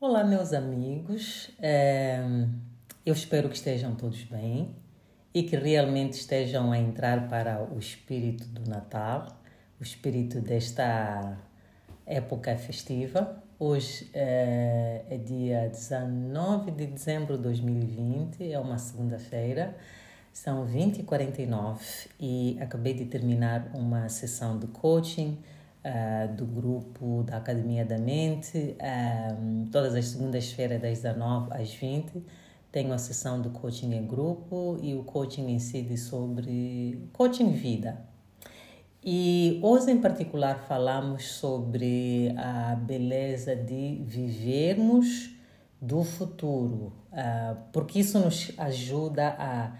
Olá, meus amigos. É, eu espero que estejam todos bem e que realmente estejam a entrar para o espírito do Natal, o espírito desta época festiva. Hoje é, é dia 19 de dezembro de 2020, é uma segunda-feira. São 20 e 49 e acabei de terminar uma sessão de coaching uh, do grupo da Academia da Mente. Um, todas as segundas-feiras, das 19 às 20, tenho a sessão de coaching em grupo e o coaching incide sobre coaching vida. E hoje, em particular, falamos sobre a beleza de vivermos do futuro, uh, porque isso nos ajuda a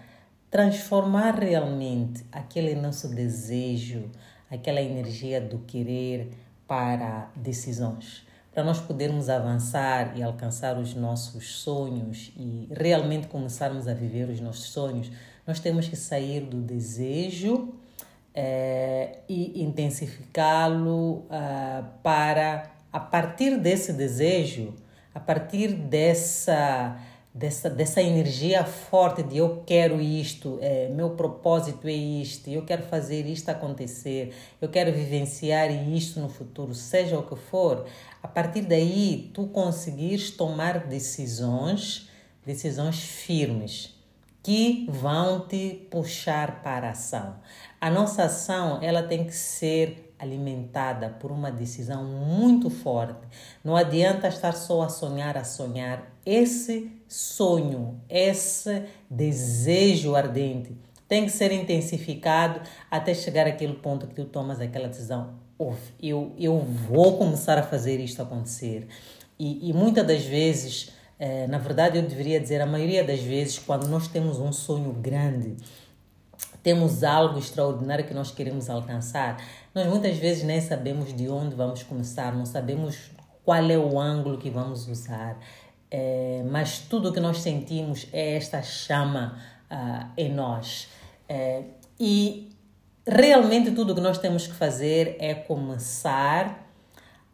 transformar realmente aquele nosso desejo, aquela energia do querer para decisões. Para nós podermos avançar e alcançar os nossos sonhos e realmente começarmos a viver os nossos sonhos, nós temos que sair do desejo é, e intensificá-lo uh, para, a partir desse desejo, a partir dessa dessa, dessa energia forte de eu quero isto, é, meu propósito é isto, eu quero fazer isto acontecer, eu quero vivenciar isto no futuro, seja o que for, a partir daí tu conseguires tomar decisões, decisões firmes que vão te puxar para a ação. A nossa ação, ela tem que ser alimentada por uma decisão muito forte. Não adianta estar só a sonhar, a sonhar. Esse sonho, esse desejo ardente tem que ser intensificado até chegar àquele ponto que tu tomas aquela decisão. Eu, eu vou começar a fazer isto acontecer. E, e muitas das vezes, eh, na verdade, eu deveria dizer, a maioria das vezes, quando nós temos um sonho grande, temos algo extraordinário que nós queremos alcançar, nós muitas vezes nem sabemos de onde vamos começar, não sabemos qual é o ângulo que vamos usar. É, mas tudo o que nós sentimos é esta chama uh, em nós. É, e realmente tudo o que nós temos que fazer é começar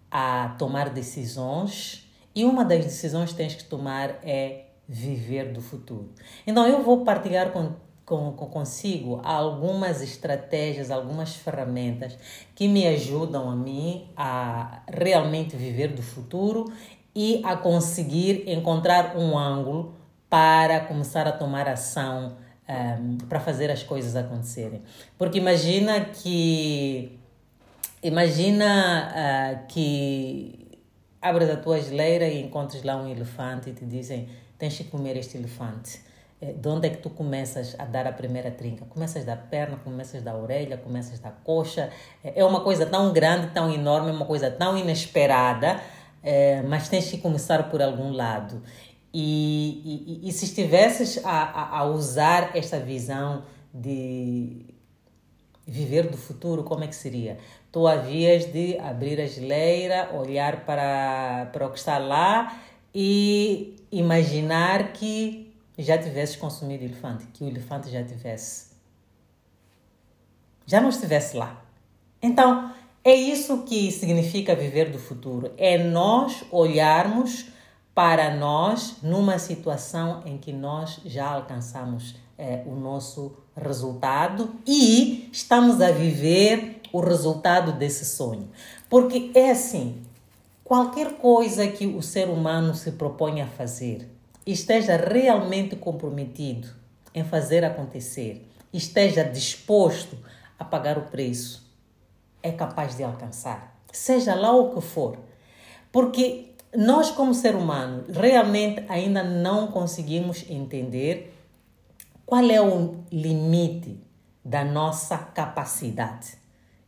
a tomar decisões, e uma das decisões que tens que tomar é viver do futuro. Então eu vou partilhar com, com, consigo algumas estratégias, algumas ferramentas que me ajudam a mim a realmente viver do futuro e a conseguir encontrar um ângulo para começar a tomar ação um, ehm, para fazer as coisas acontecerem. Porque imagina que imagina uh, que abres a tua geleira e encontras lá um elefante e te dizem tens que comer este elefante. Eh, de onde é que tu começas a dar a primeira trinca? Começas da perna, começas da orelha, começas da coxa. É uma coisa tão grande, tão enorme, uma coisa tão inesperada é, mas tens que começar por algum lado. E, e, e se estivesses a, a, a usar esta visão de viver do futuro, como é que seria? Tu havias de abrir a geleira, olhar para, para o que está lá e imaginar que já tivesses consumido elefante, que o elefante já tivesse. Já não estivesse lá. Então, é isso que significa viver do futuro. É nós olharmos para nós numa situação em que nós já alcançamos é, o nosso resultado e estamos a viver o resultado desse sonho. Porque é assim: qualquer coisa que o ser humano se propõe a fazer, esteja realmente comprometido em fazer acontecer, esteja disposto a pagar o preço é capaz de alcançar, seja lá o que for. Porque nós, como ser humano, realmente ainda não conseguimos entender qual é o limite da nossa capacidade.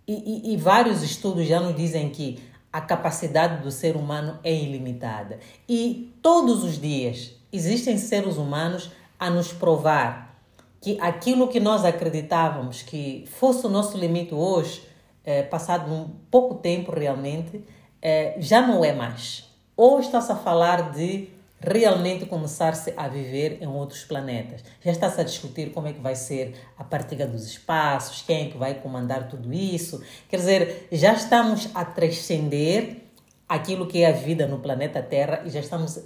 e, e, e vários estudos já nos dizem que a capacidade do ser humano é ilimitada. E todos os dias existem seres humanos a nos provar que aquilo que nós acreditávamos que fosse o nosso limite hoje, é, passado um pouco tempo realmente, é, já não é mais. Ou está-se a falar de realmente começar-se a viver em outros planetas. Já está-se a discutir como é que vai ser a partilha dos espaços, quem é que vai comandar tudo isso. Quer dizer, já estamos a transcender aquilo que é a vida no planeta Terra e já estamos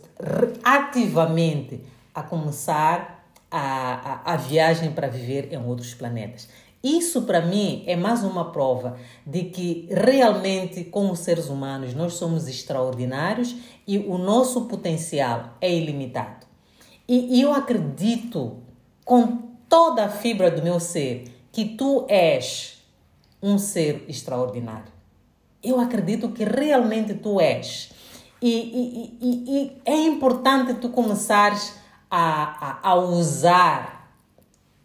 ativamente a começar a, a, a viagem para viver em outros planetas. Isso para mim é mais uma prova de que realmente, como seres humanos, nós somos extraordinários e o nosso potencial é ilimitado. E, e eu acredito com toda a fibra do meu ser que tu és um ser extraordinário. Eu acredito que realmente tu és. E, e, e, é importante tu começares a, a, a usar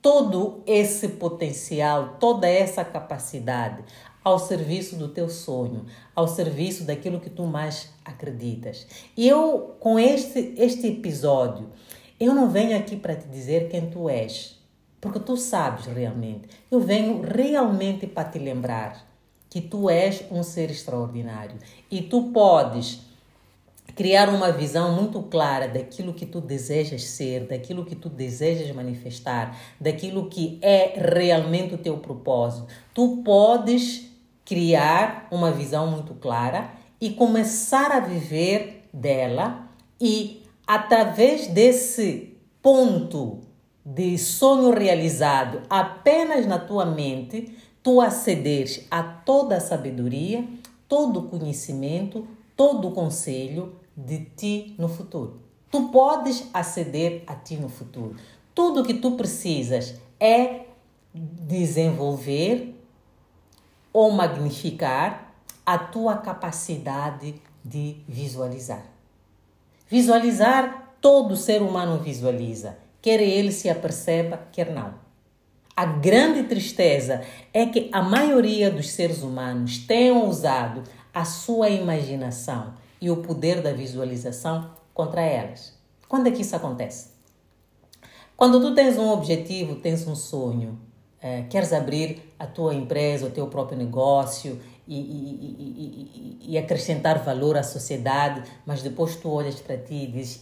todo esse potencial, toda essa capacidade ao serviço do teu sonho, ao serviço daquilo que tu mais acreditas. E eu, com este, este episódio, eu não venho aqui para te dizer quem tu és, porque tu sabes realmente. Eu venho realmente para te lembrar que tu és um ser extraordinário e tu podes criar uma visão muito clara daquilo que tu desejas ser, daquilo que tu desejas manifestar, daquilo que é realmente o teu propósito. Tu podes criar uma visão muito clara e começar a viver dela e através desse ponto de sonho realizado apenas na tua mente, tu acederes a toda a sabedoria, todo o conhecimento, todo o conselho, de ti no futuro. Tu podes aceder a ti no futuro. Tudo que tu precisas é desenvolver ou magnificar a tua capacidade de visualizar. Visualizar, todo ser humano visualiza, quer ele se aperceba, quer não. A grande tristeza é que a maioria dos seres humanos tenham usado a sua imaginação e o poder da visualização contra elas. Quando é que isso acontece? Quando tu tens um objetivo, tens um sonho, é, queres abrir a tua empresa, o teu próprio negócio e, e, e, e, acrescentar valor à sociedade, mas depois tu olhas para ti e dizes: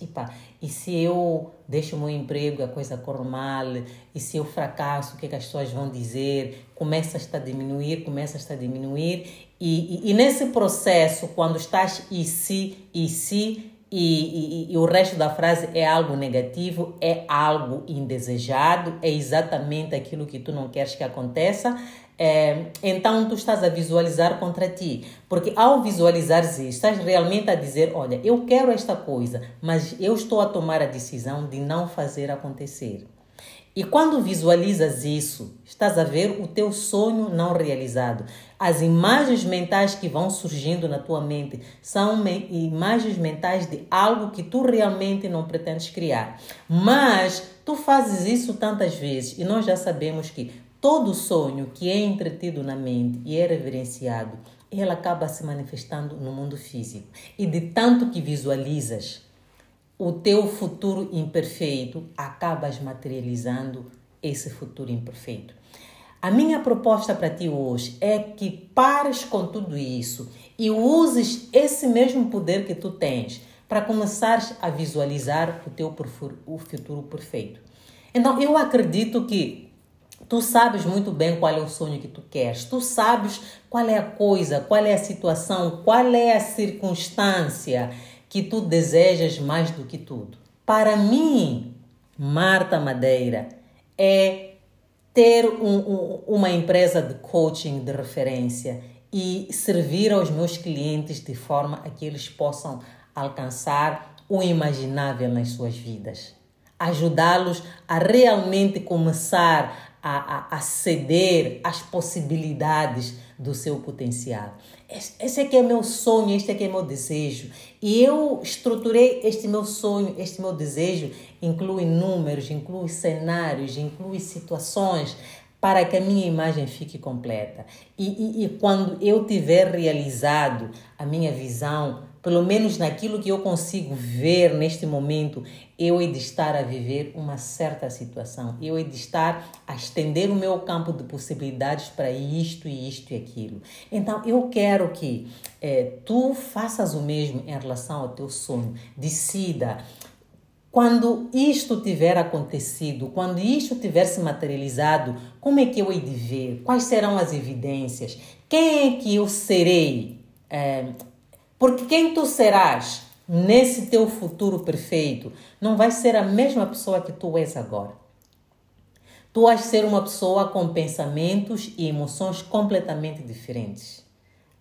e se eu deixo o meu emprego, a coisa corre mal, e se eu fracasso, o que, é que as pessoas vão dizer? Começas a diminuir, começas a diminuir, e, e, e, nesse processo, quando estás e se, e se, e, e, o resto da frase é algo negativo, é algo indesejado, é exatamente aquilo que tu não queres que aconteça, é, então tu estás a visualizar contra ti. Porque ao visualizar isso, estás realmente a dizer: Olha, eu quero esta coisa, mas eu estou a tomar a decisão de não fazer acontecer. E quando visualizas isso, estás a ver o teu sonho não realizado. As imagens mentais que vão surgindo na tua mente são imagens mentais de algo que tu realmente não pretendes criar. Mas tu fazes isso tantas vezes e nós já sabemos que todo sonho que é entretido na mente e é reverenciado, ele acaba se manifestando no mundo físico. E de tanto que visualizas, o teu futuro imperfeito, acabas materializando esse futuro imperfeito. A minha proposta para ti hoje é que pares com tudo isso e uses esse mesmo poder que tu tens para começares a visualizar o teu o futuro perfeito. Então, eu acredito que tu sabes muito bem qual é o sonho que tu queres, tu sabes qual é a coisa, qual é a situação, qual é a circunstância que tu desejas mais do que tudo. Para mim, Marta Madeira, é ter um, um, uma empresa de coaching de referência e servir aos meus clientes de forma a que eles possam alcançar o imaginável nas suas vidas. Ajudá-los a realmente começar a, a, a ceder às possibilidades do seu potencial. Esse aqui é meu sonho, este aqui é meu desejo. E eu estruturei este meu sonho, este meu desejo, inclui números, inclui cenários, inclui situações, para que a minha imagem fique completa. E, e, e, quando eu tiver realizado a minha visão, pelo menos naquilo que eu consigo ver neste momento, eu hei de estar a viver uma certa situação. Eu hei de estar a estender o meu campo de possibilidades para isto e isto e aquilo. Então, eu quero que eh, tu faças o mesmo em relação ao teu sonho. Decida quando isto tiver acontecido, quando isto tiver se materializado, como é que eu hei de ver? Quais serão as evidências? Quem é que eu serei? É, porque quem tu serás nesse teu futuro perfeito não vai ser a mesma pessoa que tu és agora. Tu vais ser uma pessoa com pensamentos e emoções completamente diferentes.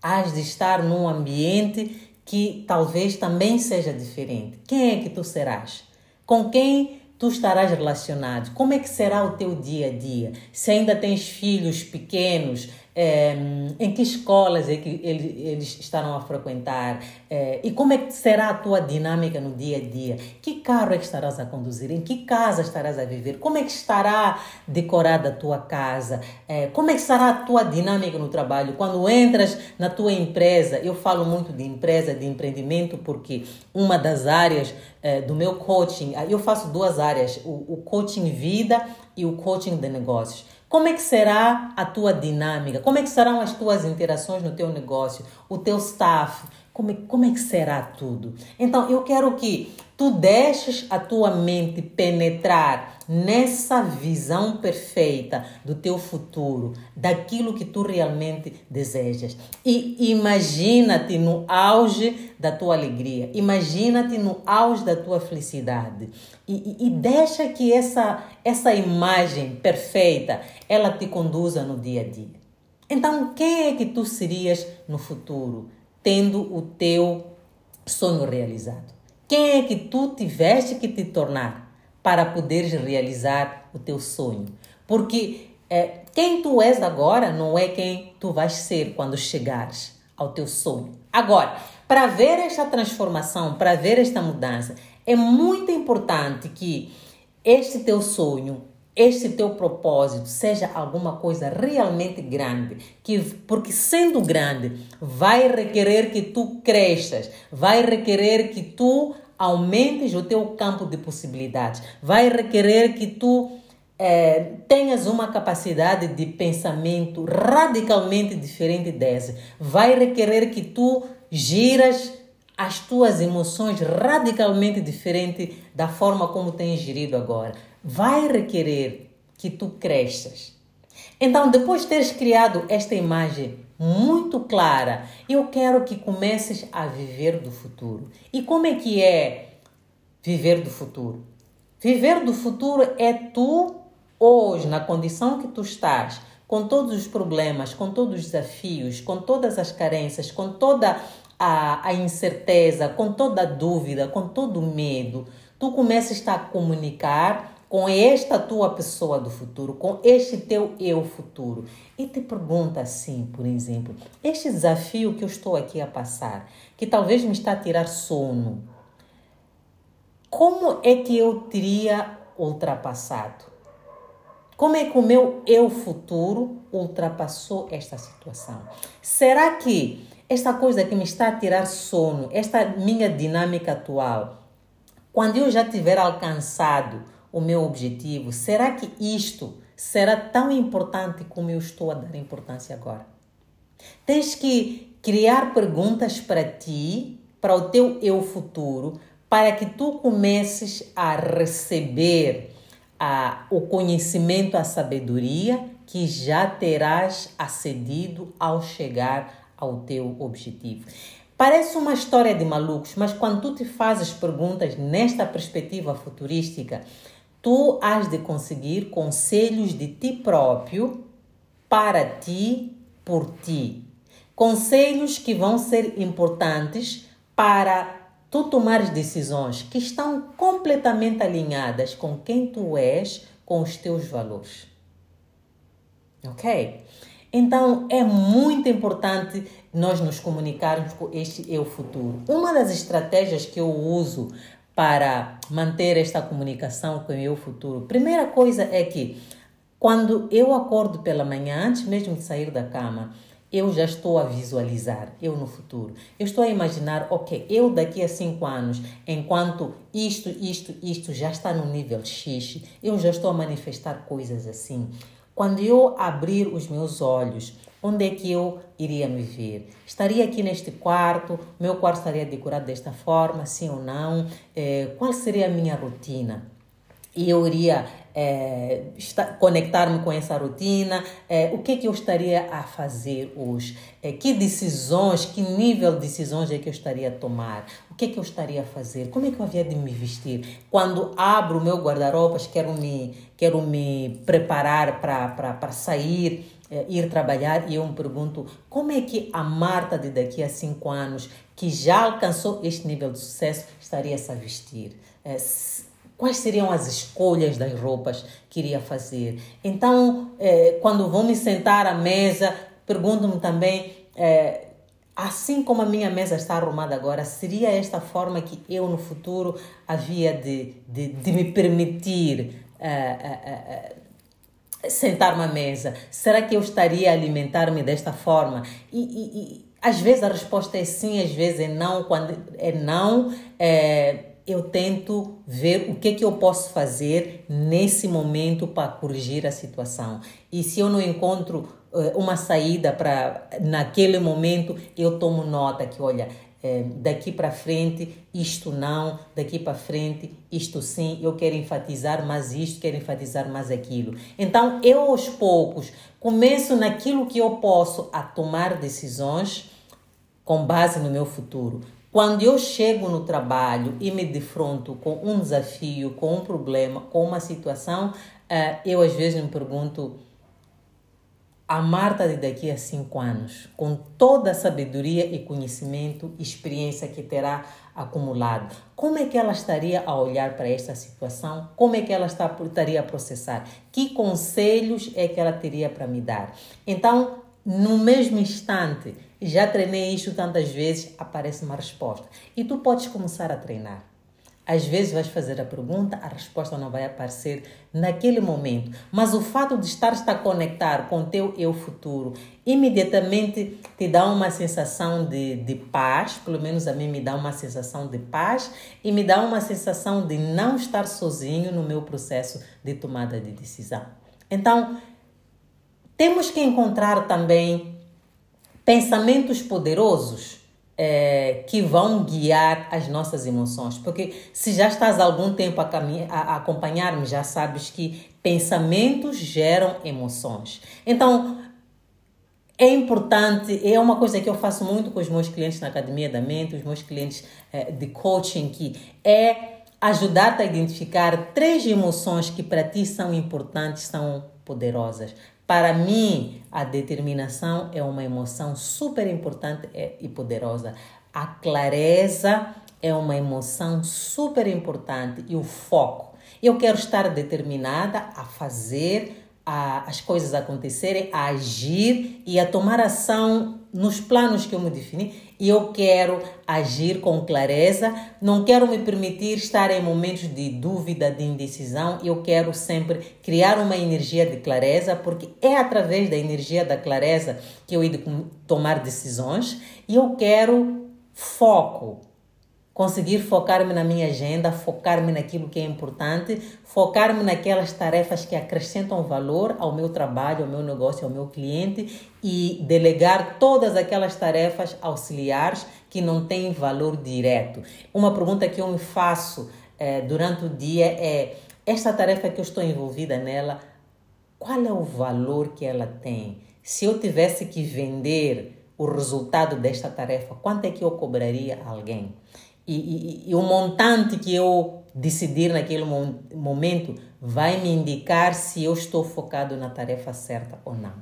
Has de estar num ambiente que talvez também seja diferente. Quem é que tu serás? Com quem tu estarás relacionado? Como é que será o teu dia a dia? Se ainda tens filhos pequenos, é, em que escolas é que eles, eles estarão a frequentar? É, e como é que será a tua dinâmica no dia a dia, que carro é que estarás a conduzir, em que casa estarás a viver, como é que estará decorada a tua casa, é, como é que será a tua dinâmica no trabalho, quando entras na tua empresa, eu falo muito de empresa, de empreendimento, porque uma das áreas é, do meu coaching, eu faço duas áreas, o, o coaching vida e o coaching de negócios. Como é que será a tua dinâmica? Como é que serão as tuas interações no teu negócio? O teu staff? Como é, como é que será tudo? Então, eu quero que tu deixes a tua mente penetrar nessa visão perfeita do teu futuro, daquilo que tu realmente desejas. E imagina-te no auge da tua alegria, imagina-te no auge da tua felicidade. E, e, e, deixa que essa, essa imagem perfeita, ela te conduza no dia a dia. Então, quem é que tu serias no futuro? Tendo o teu sonho realizado? Quem é que tu tiveste que te tornar para poderes realizar o teu sonho? Porque é, quem tu és agora não é quem tu vais ser quando chegares ao teu sonho. Agora, para ver esta transformação, para ver esta mudança, é muito importante que este teu sonho este teu propósito seja alguma coisa realmente grande, que porque sendo grande vai requerer que tu cresças, vai requerer que tu aumentes o teu campo de possibilidades, vai requerer que tu é, tenhas uma capacidade de pensamento radicalmente diferente dessa, vai requerer que tu giras as tuas emoções radicalmente diferente da forma como tens gerido agora vai requerer que tu cresças. Então, depois de teres criado esta imagem muito clara, eu quero que comeces a viver do futuro. E como é que é viver do futuro? Viver do futuro é tu hoje, na condição que tu estás, com todos os problemas, com todos os desafios, com todas as carências, com toda a, a incerteza, com toda a dúvida, com todo o medo, tu começas a comunicar com esta tua pessoa do futuro, com este teu eu futuro. E te pergunta assim, por exemplo, este desafio que eu estou aqui a passar, que talvez me está a tirar sono, como é que eu teria ultrapassado? Como é que o meu eu futuro ultrapassou esta situação? Será que esta coisa que me está a tirar sono, esta minha dinâmica atual, quando eu já tiver alcançado o meu objetivo? Será que isto será tão importante como eu estou a dar importância agora? Tens que criar perguntas para ti, para o teu eu futuro, para que tu comeces a receber a, o conhecimento, a sabedoria que já terás acedido ao chegar ao teu objetivo. Parece uma história de malucos, mas quando tu te fazes perguntas nesta perspectiva futurística, tu has de conseguir conselhos de ti próprio, para ti, por ti. Conselhos que vão ser importantes para tu tomares decisões que estão completamente alinhadas com quem tu és, com os teus valores. Ok? Então é muito importante nós nos comunicarmos com este eu futuro. Uma das estratégias que eu uso para manter esta comunicação com o eu futuro? Primeira coisa é que Quando eu acordo pela manhã, antes mesmo de sair da cama, eu já estou a visualizar, eu no futuro. Eu estou a imaginar, ok, eu daqui a cinco anos, enquanto isto, isto, isto já está no nível X, eu já estou a manifestar coisas assim. Quando eu abrir os meus olhos, onde é que eu iria me ver? Estaria aqui neste quarto, meu quarto estaria decorado desta forma, sim ou não? É, qual seria a minha rotina? E eu iria é, conectar-me com essa rotina, é, o que é que eu estaria a fazer hoje, é, que decisões, que nível de decisões é que eu estaria a tomar, o que é que eu estaria a fazer, como é que eu havia de me vestir. Quando abro o meu guarda-roupas, quero me, quero me preparar para sair, é, ir trabalhar, e eu me pergunto como é que a Marta de daqui a cinco anos, que já alcançou este nível de sucesso, estaria -se a vestir. É, quais seriam as escolhas das roupas que iria fazer. Então, eh, quando vou me sentar à mesa, pergunto-me também, eh, assim como a minha mesa está arrumada agora, seria esta forma que eu no futuro havia de, de, de me permitir eh, sentar-me à mesa? Será que eu estaria a alimentar-me desta forma? E, e, e, às vezes a resposta é sim, às vezes é não. Quando é não, é, eu tento ver o que, é que eu posso fazer nesse momento para corrigir a situação. E se eu não encontro uh, uma saída para naquele momento, eu tomo nota que, olha, é, daqui para frente isto não, daqui para frente isto sim, eu quero enfatizar mais isto, quero enfatizar mais aquilo. Então, eu aos poucos começo naquilo que eu posso a tomar decisões com base no meu futuro. Quando eu chego no trabalho e me defronto com um desafio, com um problema, com uma situação, eh, eu às vezes me pergunto: a Marta de daqui a cinco anos, com toda a sabedoria e conhecimento, experiência que terá acumulado, como é que ela estaria a olhar para esta situação? Como é que ela estaria a processar? Que conselhos é que ela teria para me dar? Então, no mesmo instante, já treinei isto tantas vezes, aparece uma resposta. E tu podes começar a treinar. Às vezes vais fazer a pergunta, a resposta não vai aparecer naquele momento, mas o fato de estar a conectar com o teu eu futuro imediatamente te dá uma sensação de, de paz, pelo menos a mim me dá uma sensação de paz e me dá uma sensação de não estar sozinho no meu processo de tomada de decisão. Então, temos que encontrar também pensamentos poderosos é, que vão guiar as nossas emoções. Porque se já estás algum tempo a, a, a acompanhar-me, já sabes que pensamentos geram emoções. Então, é importante, é uma coisa que eu faço muito com os meus clientes na Academia da Mente, os meus clientes é, de coaching, que é ajudar-te a identificar três emoções que para ti são importantes, são poderosas. Para mim, a determinação é uma emoção super importante e poderosa. A clareza é uma emoção super importante e o foco. Eu quero estar determinada a fazer a, as coisas acontecerem, a agir e a tomar ação nos planos que eu me defini e eu quero agir com clareza, não quero me permitir estar em momentos de dúvida, de indecisão, eu quero sempre criar uma energia de clareza, porque é através da energia da clareza que eu irei tomar decisões. E eu quero foco, conseguir focar-me na minha agenda, focar-me naquilo que é importante, focar-me naquelas tarefas que acrescentam valor ao meu trabalho, ao meu negócio, ao meu cliente e delegar todas aquelas tarefas auxiliares que não têm valor direto. Uma pergunta que eu me faço eh, durante o dia é: esta tarefa que eu estou envolvida nela, qual é o valor que ela tem? Se eu tivesse que vender o resultado desta tarefa, quanto é que eu cobraria a alguém? E, e, e o montante que eu decidir naquele momento vai me indicar se eu estou focado na tarefa certa ou não.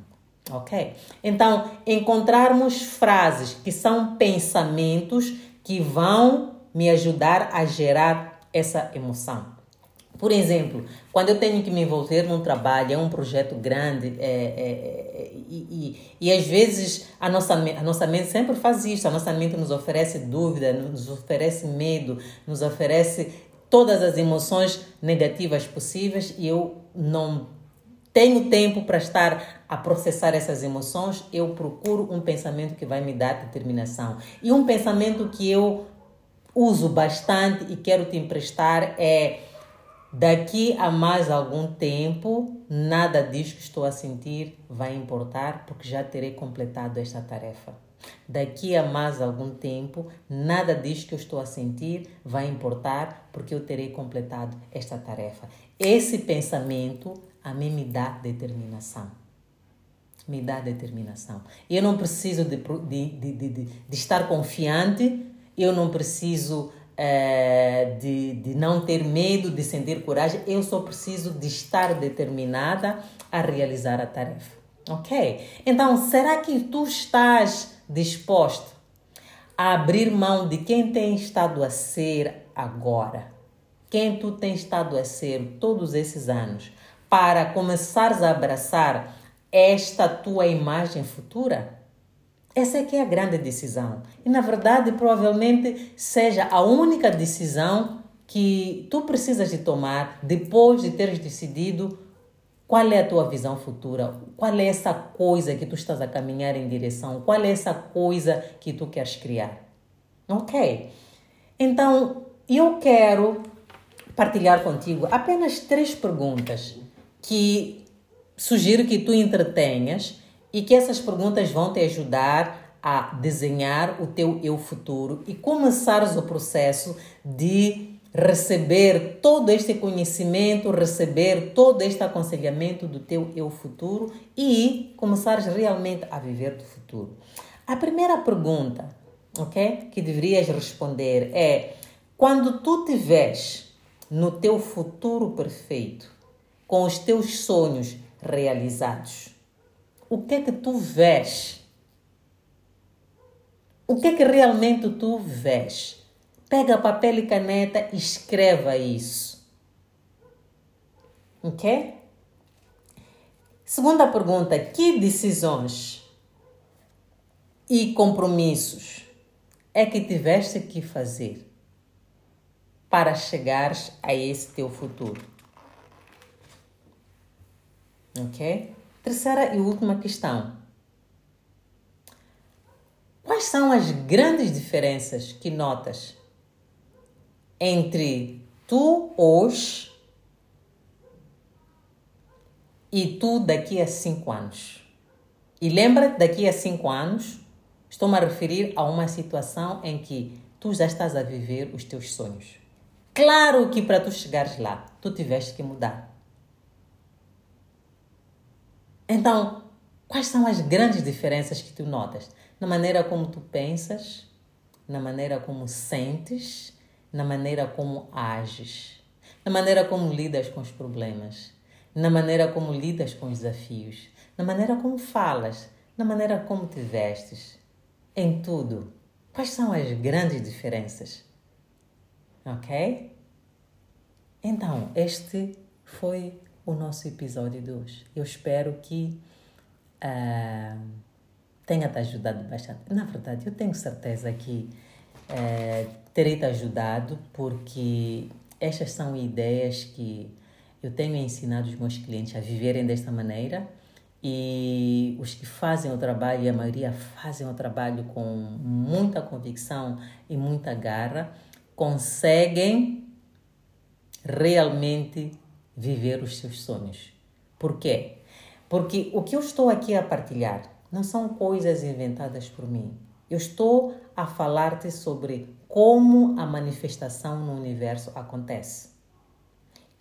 Ok? Então, encontrarmos frases que são pensamentos que vão me ajudar a gerar essa emoção. Por exemplo, quando eu tenho que me envolver num trabalho, é um projeto grande, é, é, é, e, e, e, às vezes a nossa, a nossa mente sempre faz isso, a nossa mente nos oferece dúvida, nos oferece medo, nos oferece todas as emoções negativas possíveis e eu não tenho tempo para estar a processar essas emoções, eu procuro um pensamento que vai me dar determinação. E um pensamento que eu uso bastante e quero te emprestar é daqui a mais algum tempo, nada disso que estou a sentir vai importar, porque já terei completado esta tarefa. Daqui a mais algum tempo, nada disso que eu estou a sentir vai importar, porque eu terei completado esta tarefa. Esse pensamento a mim me dá determinação. Me dá determinação. Eu não preciso de, de, de, de, de estar confiante, eu não preciso é, de, de não ter medo, de sentir coragem, eu só preciso de estar determinada a realizar a tarefa. Ok? Então, será que tu estás disposto a abrir mão de quem tem estado a ser agora? Quem tu tens estado a ser todos esses anos? para começares a abraçar esta tua imagem futura? Essa é que é a grande decisão. E na verdade, provavelmente seja a única decisão que tu precisas de tomar depois de teres decidido qual é a tua visão futura, qual é essa coisa que tu estás a caminhar em direção, qual é essa coisa que tu queres criar. Ok? Então, eu quero partilhar contigo apenas três perguntas que sugiro que tu entretenhas e que essas perguntas vão te ajudar a desenhar o teu eu futuro e começares o processo de receber todo este conhecimento, receber todo este aconselhamento do teu eu futuro e começares realmente a viver do futuro. A primeira pergunta, ok, que deverias responder é: quando tu te vês no teu futuro perfeito, com os teus sonhos realizados? O que é que tu vês? O que é que realmente tu vês? Pega papel e caneta e escreva isso. Ok? Segunda pergunta: que decisões e compromissos é que tiveste que fazer para chegares a esse teu futuro? Ok? Terceira e última questão. Quais são as grandes diferenças que notas entre tu hoje e tu daqui a cinco anos? E lembra, daqui a cinco anos, estou-me a referir a uma situação em que tu já estás a viver os teus sonhos. Claro que para tu chegares lá, tu tiveste que mudar. Então, quais são as grandes diferenças que tu notas? Na maneira como tu pensas, na maneira como sentes, na maneira como ages, na maneira como lidas com os problemas, na maneira como lidas com os desafios, na maneira como falas, na maneira como te vestes. Em tudo, quais são as grandes diferenças? Ok? Então, este foi o nosso episódio de hoje. Eu espero que uh, tenha te ajudado bastante. Na verdade, eu tenho certeza que uh, terei te ajudado, porque estas são ideias que eu tenho ensinado os meus clientes a viverem desta maneira e os que fazem o trabalho, e a maioria fazem o trabalho com muita convicção e muita garra, conseguem realmente viver os seus sonhos. Por quê? Porque o que eu estou aqui a partilhar não são coisas inventadas por mim. Eu estou a falar-te sobre como a manifestação no universo acontece.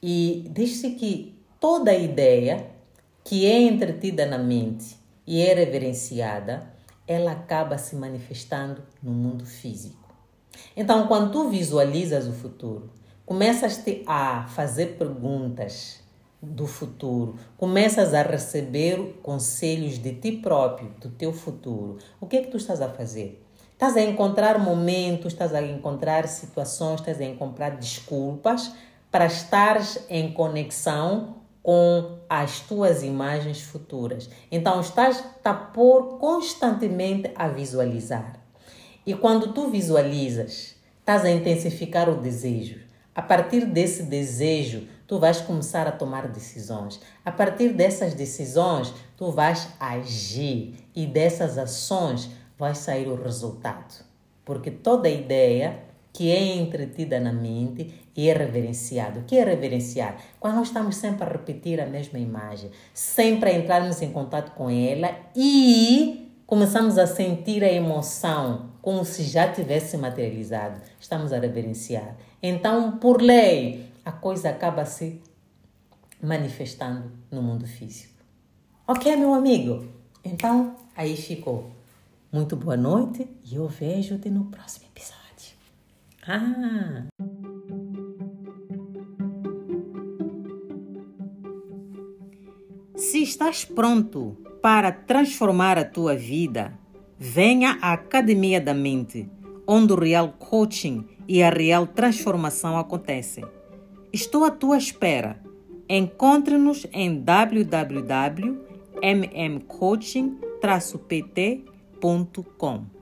E diz-se que toda ideia que é entretida na mente e é reverenciada, ela acaba se manifestando no mundo físico. Então, quando tu visualizas o futuro, começas a fazer perguntas do futuro, começas a receber conselhos de ti próprio, do teu futuro. O que é que tu estás a fazer? Estás a encontrar momentos, estás a encontrar situações, estás a encontrar desculpas para estares em conexão com as tuas imagens futuras. Então estás a pôr constantemente a visualizar. E quando tu visualizas, estás a intensificar o desejo. A partir desse desejo, tu vais começar a tomar decisões. A partir dessas decisões, tu vais agir e dessas ações vai sair o resultado. Porque toda ideia que é entretida na mente e é reverenciado. O que é reverenciar? Quando nós estamos sempre a repetir a mesma imagem, sempre a entrarmos em contato com ela e começamos a sentir a emoção como se já tivesse materializado. Estamos a reverenciar. Então, por lei, a coisa acaba se manifestando no mundo físico. Ok, meu amigo? Então, aí ficou. Muito boa noite e eu vejo-te no próximo episódio. Ah! Se estás pronto para transformar a tua vida, venha à Academia da Mente, onde o real coaching e a real transformação acontecem. Estou à tua espera. Encontre-nos em www.mmcoaching-pt.com.